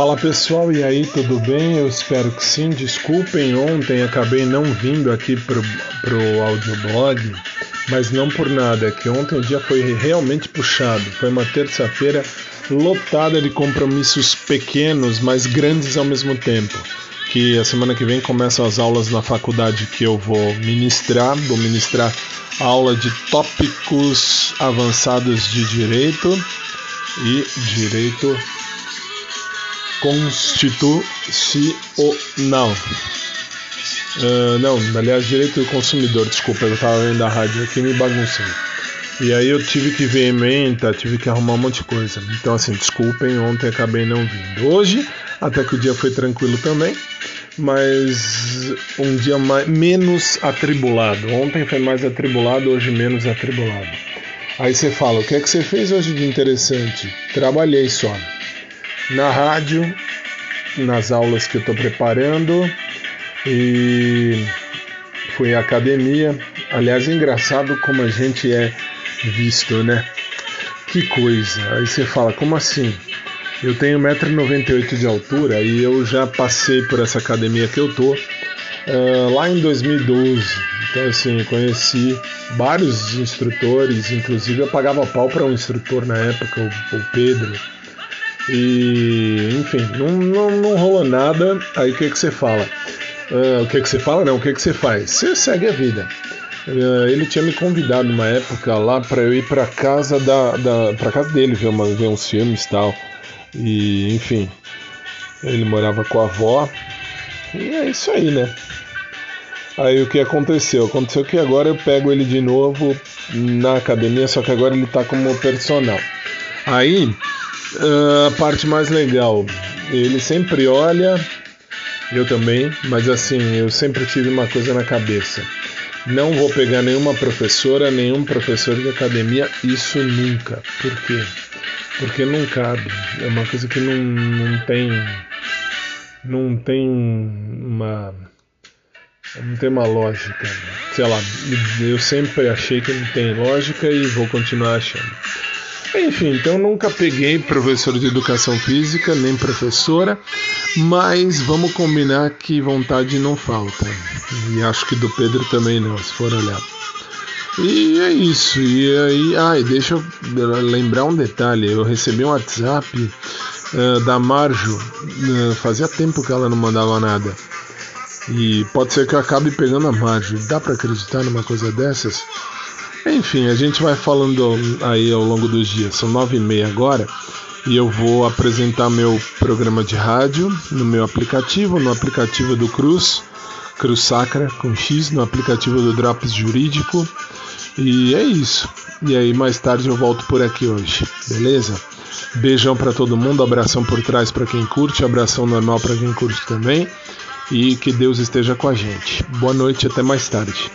Fala pessoal, e aí, tudo bem? Eu espero que sim. Desculpem, ontem acabei não vindo aqui pro, pro audioblog, mas não por nada, é que ontem o dia foi realmente puxado. Foi uma terça-feira lotada de compromissos pequenos, mas grandes ao mesmo tempo. Que a semana que vem começam as aulas na faculdade que eu vou ministrar. Vou ministrar aula de tópicos avançados de direito e direito constitucional. Uh, não, aliás, direito do consumidor, desculpa, eu estava vendo a rádio aqui me baguncei. E aí eu tive que ver emenda, tive que arrumar um monte de coisa. Então, assim, desculpem, ontem acabei não vindo. Hoje, até que o dia foi tranquilo também, mas um dia mais, menos atribulado. Ontem foi mais atribulado, hoje menos atribulado. Aí você fala, o que é que você fez hoje de interessante? Trabalhei só na rádio, nas aulas que eu estou preparando e fui à academia. Aliás, é engraçado como a gente é visto, né? Que coisa. Aí você fala, como assim? Eu tenho 1,98m de altura e eu já passei por essa academia que eu tô uh, lá em 2012. Então, assim, conheci vários instrutores, inclusive eu pagava pau para um instrutor na época, o, o Pedro. E, enfim, não, não, não rolou nada. Aí o que, que você fala? Uh, o que, que você fala? Não, o que, que você faz? Você segue a vida. Uh, ele tinha me convidado uma época lá para eu ir para casa da, da para casa dele ver, uma, ver uns filmes e tal. E, enfim, ele morava com a avó. E é isso aí, né? Aí o que aconteceu? Aconteceu que agora eu pego ele de novo na academia, só que agora ele tá como personal. Aí Uh, a parte mais legal, ele sempre olha, eu também, mas assim, eu sempre tive uma coisa na cabeça. Não vou pegar nenhuma professora, nenhum professor de academia, isso nunca. Por quê? Porque não cabe. É uma coisa que não, não tem. Não tem uma. Não tem uma lógica. Sei lá, eu sempre achei que não tem lógica e vou continuar achando. Enfim, então nunca peguei professor de educação física, nem professora, mas vamos combinar que vontade não falta. E acho que do Pedro também não, se for olhar. E é isso. E aí, ai, deixa eu lembrar um detalhe. Eu recebi um WhatsApp uh, da Marjo. Uh, fazia tempo que ela não mandava nada. E pode ser que eu acabe pegando a Marjo. Dá para acreditar numa coisa dessas? Enfim, a gente vai falando aí ao longo dos dias. São nove e meia agora e eu vou apresentar meu programa de rádio no meu aplicativo, no aplicativo do Cruz, Cruz Sacra com X, no aplicativo do Drops Jurídico. E é isso. E aí mais tarde eu volto por aqui hoje, beleza? Beijão para todo mundo, abração por trás para quem curte, abração normal para quem curte também. E que Deus esteja com a gente. Boa noite, até mais tarde.